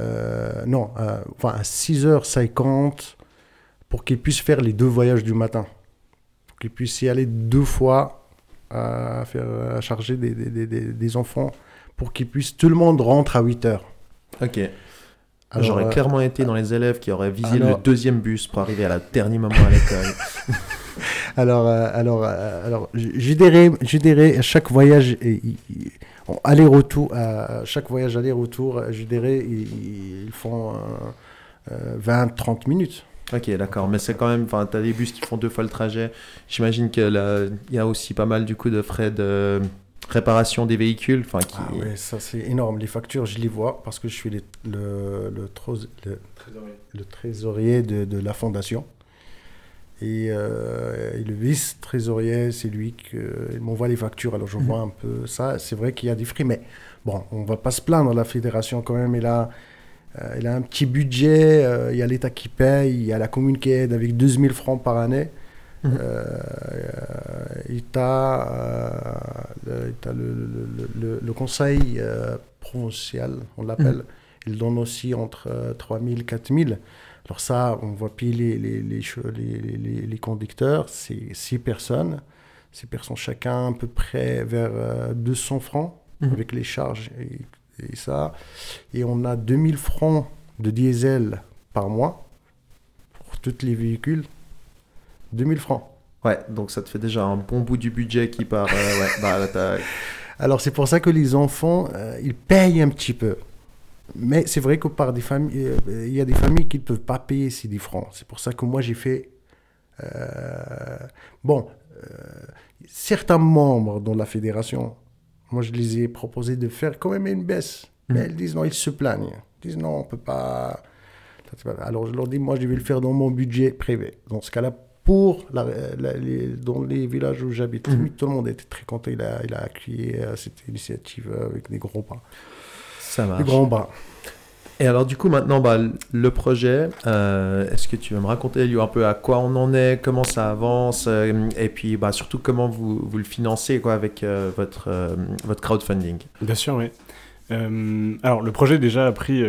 euh, non, enfin à 6h50 pour qu'ils puissent faire les deux voyages du matin qu'ils puissent y aller deux fois à, faire, à charger des, des, des, des enfants pour qu'ils puissent. Tout le monde rentre à 8 heures. Ok. J'aurais euh, clairement été dans les élèves qui auraient visé le deuxième bus pour arriver à la dernier moment à l'école. alors, euh, alors, euh, alors, je dirais, je dirais, à chaque voyage, aller-retour, à chaque voyage aller-retour, je dirais, ils, font 20-30 minutes. Ok, d'accord. Mais c'est quand même, enfin, as des bus qui font deux fois le trajet. J'imagine qu'il y a aussi pas mal du coup de frais de réparation des véhicules. Enfin, qui... Ah oui, ça c'est énorme. Les factures, je les vois parce que je suis le, le, le, trésorier, de, de, la fondation. Et, euh, le vice-trésorier, c'est lui qui m'envoie les factures. Alors je mhm. vois un peu ça. C'est vrai qu'il y a des frais, mais bon, on va pas se plaindre. La fédération, quand même, est là euh, il a un petit budget, euh, il y a l'État qui paye, il y a la commune qui aide avec 12 000 francs par année. Mhm. Il le, le, conseil provincial, on l'appelle. Mhm. Il donne aussi entre 3 000 et 4 000. Alors ça, on va payer les, les, les, les, conducteurs, c'est 6 personnes. 6 personnes chacun à peu près vers 200 francs mhm. avec les charges et et ça. Et on a 2000 francs de diesel par mois pour tous les véhicules. 2000 francs. Ouais, donc ça te fait déjà un bon bout du budget qui part. Euh, bah, Alors c'est pour ça que les enfants, euh, ils payent un petit peu. Mais c'est vrai que par des familles, euh, il y a des familles qui ne peuvent pas payer ces 10 francs. C'est pour ça que moi j'ai fait. bon, certains membres dans la fédération moi, je les ai proposé de faire quand même une baisse. Mais mm. elles disent non, ils se plaignent. Ils disent non, on peut pas. Alors je leur dis, moi, je vais le faire dans mon budget privé. Dans ce cas-là, pour la, les, dans les villages où j'habite, mm. tout le monde était très content. Il a, il a accueilli euh, cette initiative avec des gros pas. Ça marche. Des grands bras. Et alors du coup maintenant bah, le projet, euh, est-ce que tu veux me raconter un peu à quoi on en est, comment ça avance euh, et puis bah, surtout comment vous, vous le financez quoi, avec euh, votre, votre crowdfunding? Bien sûr oui. alors le projet déjà a pris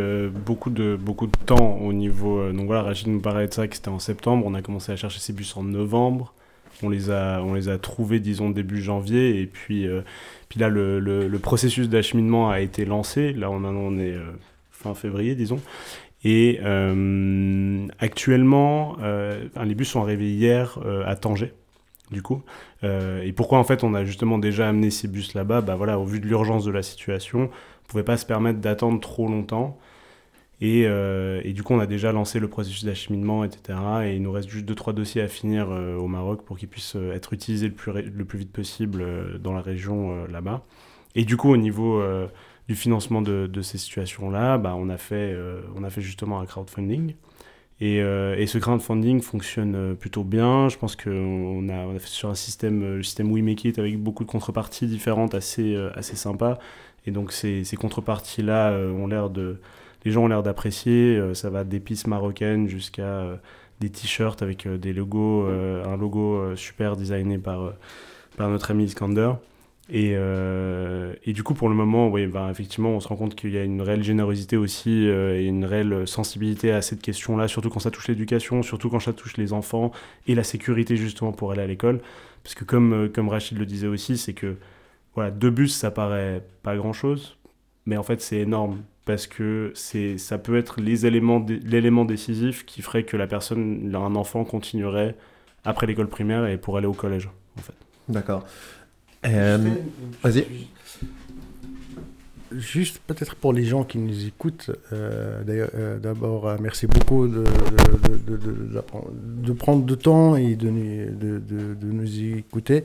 beaucoup, de, beaucoup de temps au niveau... donc voilà, Rachid nous parlait de ça que c'était en septembre, on a commencé à chercher ces bus en novembre. On les, a, on trouvés, disons, début janvier. Et puis, puis là, le, processus d'acheminement a été lancé. Là, on, est fin février, disons. Et euh, actuellement, euh, les bus sont arrivés hier euh, à Tanger, du coup. et pourquoi en fait on a justement déjà amené ces bus là-bas? Bah voilà, au vu de l'urgence de la situation, on pouvait pas se permettre d'attendre trop longtemps. Et, et, du coup, on a déjà lancé le processus d'acheminement, etc. Et il nous reste juste 2-3 dossiers à finir au Maroc pour qu'ils puissent être utilisés le plus, le plus vite possible dans la région là-bas. Et du coup, au niveau du financement de, ces situations-là, bah, on, a fait, euh, on a fait justement un crowdfunding. Et, euh, et ce crowdfunding fonctionne euh, plutôt bien. Je pense qu'on a, on a fait sur un système, le système We Make It, avec beaucoup de contreparties différentes, assez, assez sympa. Et donc ces, ces contreparties-là ont l'air de... Les gens ont l'air d'apprécier. ça va d'épices marocaines jusqu'à des t-shirts avec des logos, un logo super designé par, par notre ami Iskander. Et, euh, et, du coup, pour le moment, oui, bah, effectivement, on se rend compte qu'il y a une réelle générosité aussi euh, et une réelle sensibilité à cette question-là, surtout quand ça touche l'éducation, surtout quand ça touche les enfants et la sécurité justement pour aller à l'école. Parce que comme, euh, comme Rachid le disait aussi, c'est que voilà, deux bus, ça paraît pas grand-chose, mais en fait, c'est énorme parce que c'est ça peut être les éléments l'élément décisif qui ferait que la personne un enfant continuerait après l'école primaire et pour aller au collège en fait D'accord. Euh, Vas-y. Juste peut-être pour les gens qui nous écoutent, euh, d'ailleurs, euh, d'abord, euh, merci beaucoup de, de, de, de, de- d'appren- de prendre du temps et de, nous- de, de, de nous écouter.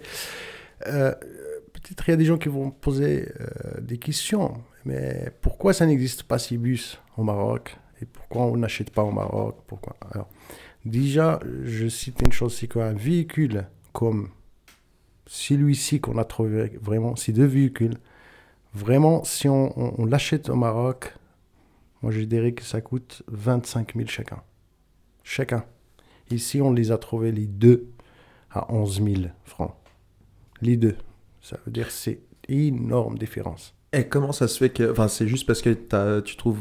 Euh, peut-être il y a des gens qui vont poser euh, des questions, mais pourquoi ça n'existe pas ces bus au Maroc? Et pourquoi on n'achète pas au Maroc? Pourquoi? Alors, déjà, je cite une chose, c'est qu'un véhicule comme celui-ci qu'on a trouvé, vraiment, ces deux véhicules, Vraiment, si on, on- l'achète au Maroc, moi je dirais que ça coûte 25 000 chacun. Chacun. Ici, on les a trouvés les deux à 11 000 francs. Les deux. Ça veut dire c'est énorme différence. Et comment ça se fait que. Enfin, c'est juste parce que t'as- tu trouves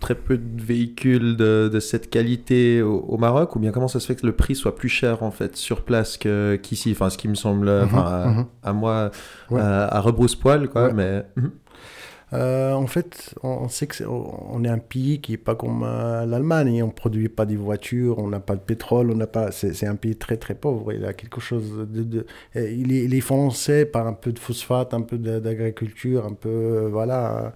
très peu de véhicules de, de cette qualité au, au Maroc ou bien comment ça se fait que le prix soit plus cher en fait sur place que- qu'ici? Enfin, ce qui me semble. enfin, à, mhm. à moi, Ouais. à, à rebrousse-poil, quoi. Ouais. Mais. Mhm. Euh, en fait, on sait que est un pays qui est pas comme euh, l'Allemagne. On produit pas des voitures, on n'a pas de pétrole, on n'a pas. C'est un pays très très pauvre. Il a quelque chose de. de- il, est, il financé par un peu de phosphate, un peu d'agriculture, un peu euh, voilà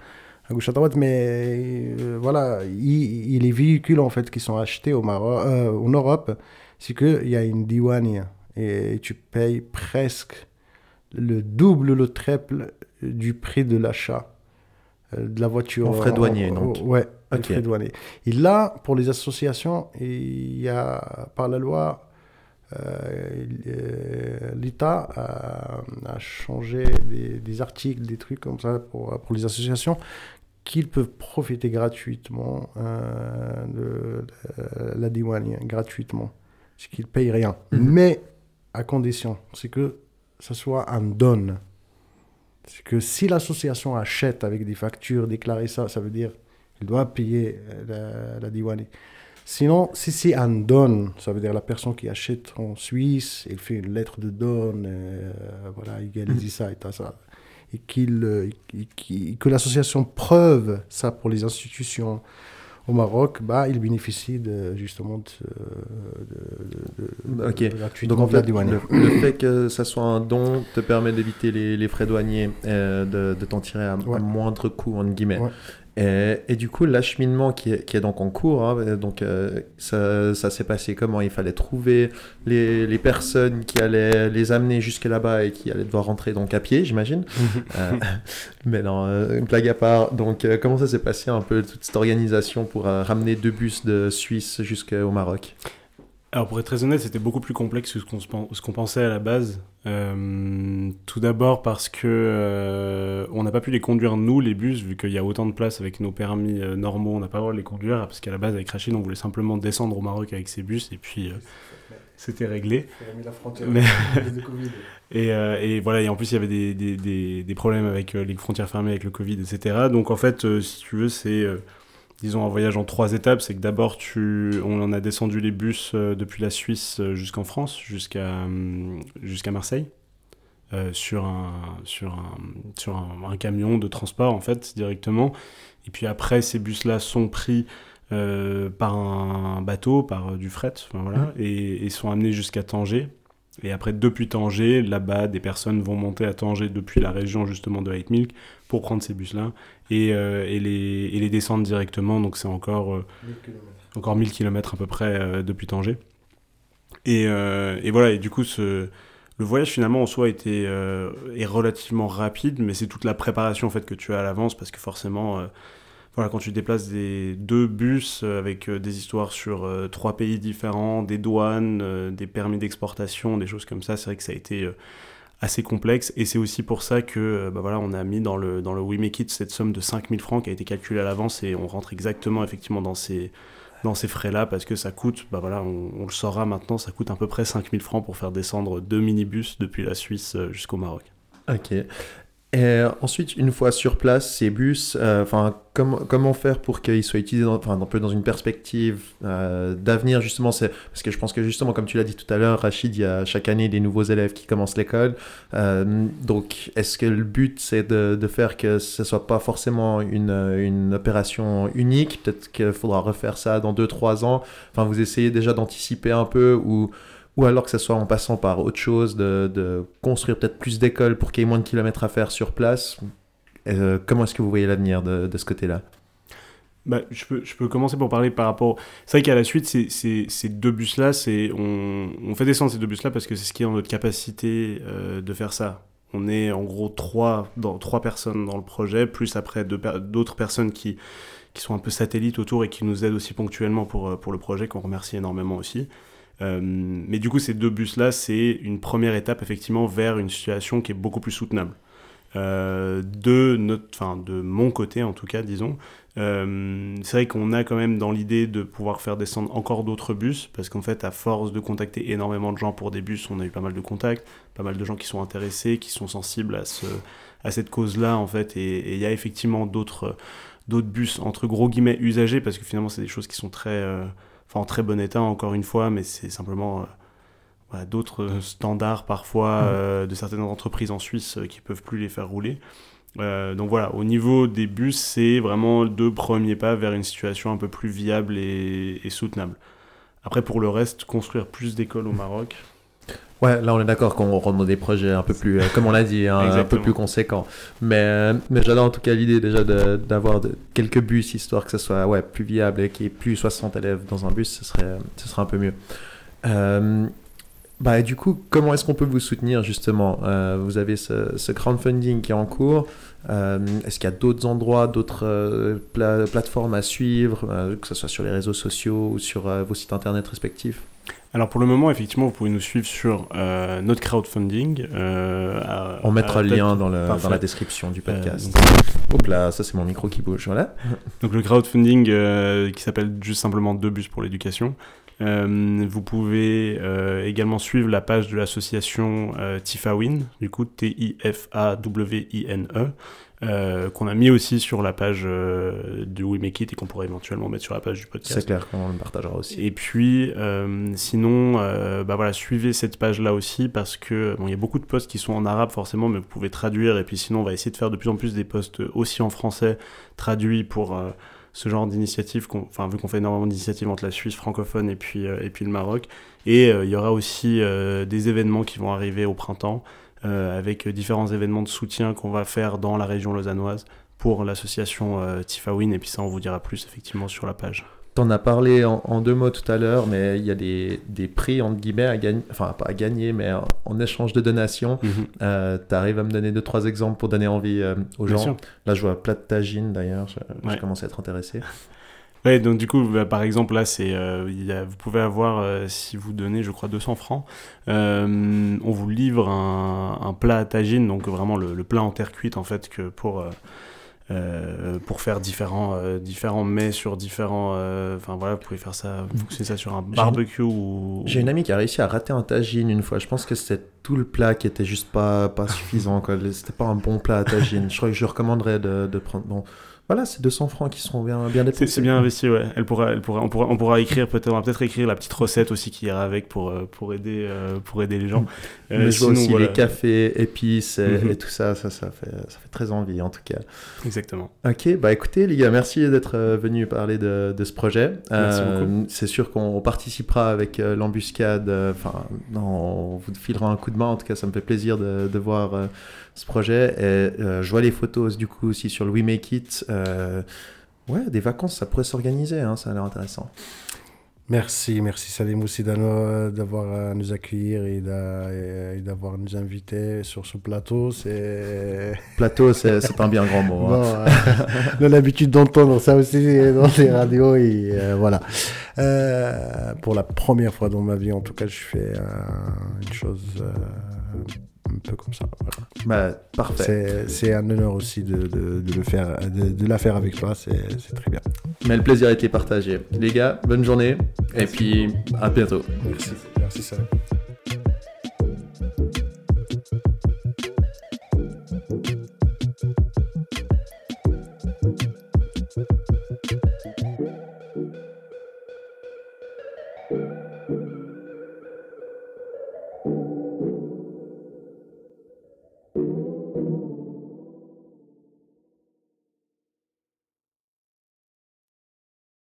à gauche à droite. Mais voilà, il, il les véhicules en fait qui sont achetés au Maroc, en Europe, c'est que il y a une douane et tu payes presque le double, le triple du prix de l'achat de la voiture. En frais douaniers, En- donc. Ouais, en Ok. frais douaniers. Et là, pour les associations, il y a, par la loi, euh, euh, l'État a, a changé des, des articles, des trucs comme ça pour, pour les associations qu'ils peuvent profiter gratuitement euh, de la, la douane, gratuitement. C'est qu'ils ne payent rien. Mhm. Mais à condition, c'est que ça soit un don. C'est que si l'association achète avec des factures déclarées ça, ça veut dire qu'il doit payer euh, la, la douane. Sinon, si c'est un don, ça veut dire la personne qui achète en Suisse, il fait une lettre de don, euh, voilà, égalise ça et ça. Et qu'il, euh, et qu'il- que l'association preuve ça pour les institutions au Maroc, bah, il bénéficie de, justement de, de, de, de- de Donc en la fait, le, le fait que ça soit un don te permet d'éviter les, les frais douaniers, euh, de, de t'en tirer à, moindre coût, entre guillemets. Ouais. Et, et du coup, l'acheminement qui est, qui est donc en cours, hein, donc euh, ça, ça s'est passé comment? Il fallait trouver les, les personnes qui allaient les amener jusque là-bas et qui allaient devoir rentrer donc à pied, j'imagine. Euh, mais non, euh, une blague à part. Donc, euh, comment ça s'est passé un peu toute cette organisation pour ramener deux bus de Suisse jusqu'au Maroc? Alors pour être très honnête, c'était beaucoup plus complexe que ce qu'on pensait à la base. Euh, tout d'abord parce que euh, on n'a pas pu les conduire nous les bus vu qu'il y a autant de place avec nos permis euh, normaux, on n'a pas le droit de les conduire parce qu'à la base avec Rachid on voulait simplement descendre au Maroc avec ces bus et puis c'était réglé. Mais- Et, euh, et voilà, et en plus il y avait des, des, des, des problèmes avec euh, les frontières fermées, avec le Covid, etc. Donc en fait, euh, si tu veux, c'est disons un voyage en trois étapes. C'est que d'abord, tu, on en a descendu les bus euh, depuis la Suisse euh, jusqu'en France, jusqu'à jusqu'à Marseille, euh, sur, un, sur, un, sur un, un camion de transport en fait directement. Et puis après, ces bus-là sont pris euh, par un bateau, par euh, du fret, enfin, voilà, et, et sont amenés jusqu'à Tanger. Et après, depuis Tanger, là-bas, des personnes vont monter à Tanger depuis la région justement de White Milk pour prendre ces bus-là et, euh, et, les, et les descendre directement. Donc c'est encore, euh, encore 1000 km à peu près euh, depuis Tanger. Et, et voilà, et du coup, ce, le voyage finalement en soi était, est relativement rapide, mais c'est toute la préparation en fait que tu as à l'avance parce que forcément. Voilà, quand tu déplaces des deux bus euh, avec euh, des histoires sur euh, trois pays différents, des douanes, des permis d'exportation, des choses comme ça, c'est vrai que ça a été assez complexe. Et c'est aussi pour ça que bah voilà, on a mis dans le, dans le We Make It cette somme de 5000 francs qui a été calculée à l'avance et on rentre exactement effectivement dans ces, dans ces frais-là parce que ça coûte, bah voilà, on, le saura maintenant, ça coûte à peu près 5000 francs pour faire descendre deux minibus depuis la Suisse jusqu'au Maroc. Ok. Et ensuite, une fois sur place, ces bus, euh, enfin, comment comment faire pour qu'ils soient utilisés dans, un peu dans une perspective euh, d'avenir, justement c'est Parce que je pense que, justement, comme tu l'as dit tout à l'heure, Rachid, il y a chaque année des nouveaux élèves qui commencent l'école. Euh, donc, est-ce que le but, c'est de, de faire que ce soit pas forcément une, une opération unique? Peut-être qu'il faudra refaire ça dans 2-3 ans. Enfin, vous essayez déjà d'anticiper un peu ou ou alors que ce soit en passant par autre chose, de, de construire peut-être plus d'écoles pour qu'il y ait moins de kilomètres à faire sur place. Euh, comment est-ce que vous voyez l'avenir de, de ce côté-là? Bah, je, peux, je peux commencer pour parler par rapport. C'est vrai qu'à la suite, ces, ces, deux bus-là, on, on fait descendre ces deux bus-là parce que c'est ce qui est en notre capacité euh, de faire ça. On est en gros trois, dans, trois personnes dans le projet, plus après d'autres personnes qui, qui sont un peu satellites autour et qui nous aident aussi ponctuellement pour, euh, pour le projet, qu'on remercie énormément aussi. Euh, mais du coup, ces deux bus-là, c'est une première étape effectivement vers une situation qui est beaucoup plus soutenable. Euh, de, notre, enfin, de mon côté en tout cas, disons, euh, c'est vrai qu'on a quand même dans l'idée de pouvoir faire descendre encore d'autres bus, parce qu'en fait, à force de contacter énormément de gens pour des bus, on a eu pas mal de contacts, pas mal de gens qui sont intéressés, qui sont sensibles à, ce, à cette cause-là, en fait, et il y a effectivement d'autres d'autres bus, entre gros guillemets, usagés, parce que finalement, c'est des choses qui sont très... en très bon état encore une fois, mais c'est simplement euh, d'autres standards parfois mmh. euh, de certaines entreprises en Suisse euh, qui peuvent plus les faire rouler. donc voilà, au niveau des bus, c'est vraiment deux premiers pas vers une situation un peu plus viable et, et soutenable. Après, pour le reste, construire plus d'écoles au Maroc, Ouais, là on est d'accord qu'on rentre dans des projets un peu plus, euh, comme on l'a dit, hein, un peu plus conséquents. Mais, euh, mais j'adore en tout cas l'idée déjà d'avoir quelques bus histoire que ce soit ouais, plus viable et qu'il y ait plus 60 élèves dans un bus, ce serait, ce serait un peu mieux. Euh, bah, du coup, comment est-ce qu'on peut vous soutenir justement? Vous avez ce, ce, crowdfunding qui est en cours. est-ce qu'il y a d'autres endroits, d'autres plateformes à suivre, que ce soit sur les réseaux sociaux ou sur vos sites internet respectifs? Alors pour le moment, effectivement, vous pouvez nous suivre sur euh, notre crowdfunding. Euh, On mettra le lien dans, le, dans, la description du euh, podcast. Hop là, ça c'est mon micro qui bouge, voilà. Donc le crowdfunding qui s'appelle juste simplement Deux bus pour l'éducation. vous pouvez également suivre la page de l'association Tifawin, du coup T-I-F-A-W-I-N-E. Euh, qu'on a mis aussi sur la page euh, du We Make It et qu'on pourrait éventuellement mettre sur la page du podcast. C'est clair qu'on le partagera aussi. Et puis, euh, sinon, bah voilà, suivez cette page-là aussi parce que bon, il y a beaucoup de posts qui sont en arabe forcément, mais vous pouvez traduire. Et puis sinon, on va essayer de faire de plus en plus des posts aussi en français traduits pour ce genre d'initiative, enfin vu qu'on fait énormément d'initiatives entre la Suisse francophone et puis, et puis le Maroc. Et il y aura aussi des événements qui vont arriver au printemps. Euh, avec différents événements de soutien qu'on va faire dans la région lausannoise pour l'association euh, Tifawin. Et puis ça, on vous dira plus effectivement sur la page. Tu en as parlé en, deux mots tout à l'heure, mais il y a des, des, prix, entre guillemets, à gagner, enfin pas à gagner, mais en, échange de donations. Mhm. Euh, tu arrives à me donner deux, trois exemples pour donner envie aux gens. Là, je vois plat de tagine d'ailleurs, je, je, commence à être intéressé. Ouais, donc du coup, bah, par exemple, là, c'est, euh, vous pouvez avoir, euh, si vous donnez, je crois, 200 francs, euh, on vous livre un, un, plat à tagine, donc vraiment le, le, plat en terre cuite, en fait, que pour, pour faire différents, différents mets sur différents... Enfin voilà, vous pouvez faire ça, c'est ça sur un barbecue ou... J'ai une amie qui a réussi à rater un tagine une fois. Je pense que c'était tout le plat qui était juste pas, pas suffisant. C'était pas un bon plat à tagine. je crois que je recommanderais de, de prendre... Bon, voilà, c'est 200 francs qui seront bien, bien dépensés. C'est bien investi, ouais. Elle pourra, elle pourra, on, pourra, on pourra écrire peut-être, on va peut-être écrire la petite recette aussi qui ira avec pour, euh, pour, aider, euh, pour aider les gens. Euh, Mais vois aussi les cafés, épices mm-hmm. et, tout ça, ça, ça fait, ça fait très envie en tout cas. Exactement. Ok, bah écoutez les gars, merci d'être venus parler de, de, ce projet. Merci beaucoup. C'est sûr qu'on participera avec l'embuscade. Enfin, on vous filera un coup de main. En tout cas, ça me fait plaisir de, de voir ce projet. Et euh, je vois les photos du coup aussi sur le We Make It. Euh, ouais, des vacances, ça pourrait s'organiser, hein, ça a l'air intéressant. Merci, merci Salim aussi d'avoir à nous accueillir et d'avoir nous invité sur ce plateau. C'est plateau, c'est un bien grand mot. Hein. On a l'habitude d'entendre ça aussi dans les radios et euh, voilà. Euh, pour la première fois dans ma vie, en tout cas, je fais une chose un peu comme ça. Bah, parfait. C'est un honneur aussi de, de, de le faire, de, de, la faire avec toi, c'est très bien. Mais le plaisir a été partagé. Les gars, bonne journée et puis à bientôt. Merci, merci